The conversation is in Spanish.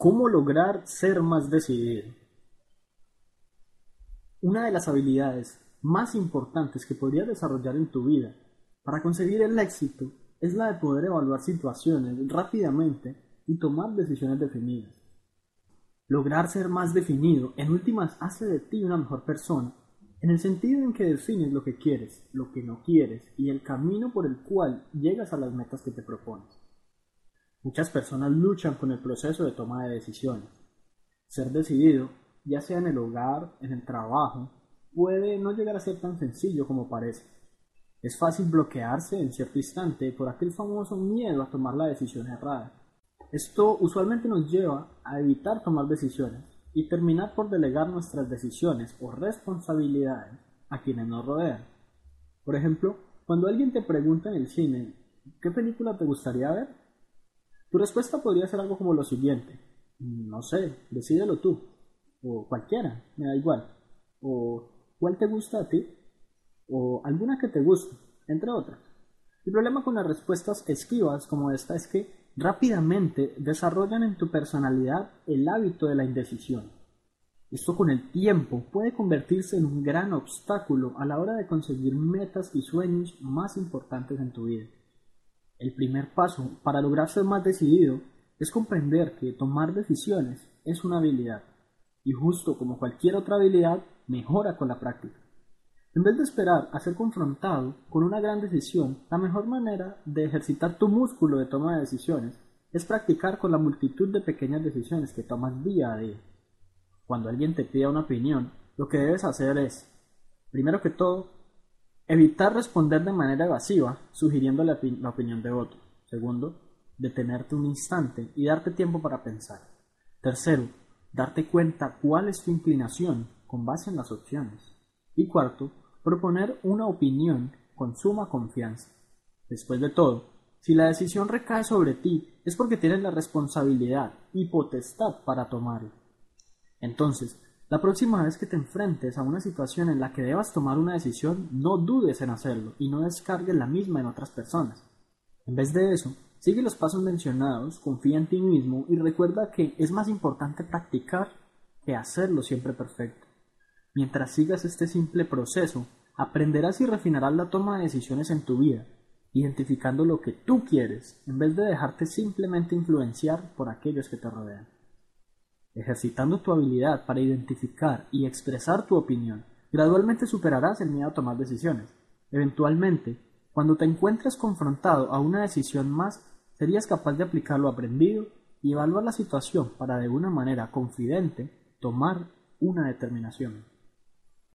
¿Cómo lograr ser más decidido? Una de las habilidades más importantes que podrías desarrollar en tu vida para conseguir el éxito es la de poder evaluar situaciones rápidamente y tomar decisiones definidas. Lograr ser más definido en últimas hace de ti una mejor persona en el sentido en que defines lo que quieres, lo que no quieres y el camino por el cual llegas a las metas que te propones. Muchas personas luchan con el proceso de toma de decisiones. Ser decidido, ya sea en el hogar, en el trabajo, puede no llegar a ser tan sencillo como parece. Es fácil bloquearse en cierto instante por aquel famoso miedo a tomar la decisión errada. Esto usualmente nos lleva a evitar tomar decisiones y terminar por delegar nuestras decisiones o responsabilidades a quienes nos rodean. Por ejemplo, cuando alguien te pregunta en el cine, ¿qué película te gustaría ver? Tu respuesta podría ser algo como lo siguiente. No sé, decídelo tú. O cualquiera, me da igual. O ¿cuál te gusta a ti? O alguna que te guste, entre otras. El problema con las respuestas esquivas como esta es que rápidamente desarrollan en tu personalidad el hábito de la indecisión. Esto con el tiempo puede convertirse en un gran obstáculo a la hora de conseguir metas y sueños más importantes en tu vida. El primer paso para lograr ser más decidido es comprender que tomar decisiones es una habilidad y justo como cualquier otra habilidad mejora con la práctica. En vez de esperar a ser confrontado con una gran decisión, la mejor manera de ejercitar tu músculo de toma de decisiones es practicar con la multitud de pequeñas decisiones que tomas día a día. Cuando alguien te pida una opinión, lo que debes hacer es, primero que todo, Evitar responder de manera evasiva, sugiriendo la, opinión de otro. Segundo, detenerte un instante y darte tiempo para pensar. Tercero, darte cuenta cuál es tu inclinación con base en las opciones. Y cuarto, proponer una opinión con suma confianza. Después de todo, si la decisión recae sobre ti, es porque tienes la responsabilidad y potestad para tomarla. Entonces, la próxima vez que te enfrentes a una situación en la que debas tomar una decisión, no dudes en hacerlo y no descargues la misma en otras personas. En vez de eso, sigue los pasos mencionados, confía en ti mismo y recuerda que es más importante practicar que hacerlo siempre perfecto. Mientras sigas este simple proceso, aprenderás y refinarás la toma de decisiones en tu vida, identificando lo que tú quieres en vez de dejarte simplemente influenciar por aquellos que te rodean. Ejercitando tu habilidad para identificar y expresar tu opinión, gradualmente superarás el miedo a tomar decisiones. Eventualmente, cuando te encuentres confrontado a una decisión más, serías capaz de aplicar lo aprendido y evaluar la situación para de una manera confidente tomar una determinación.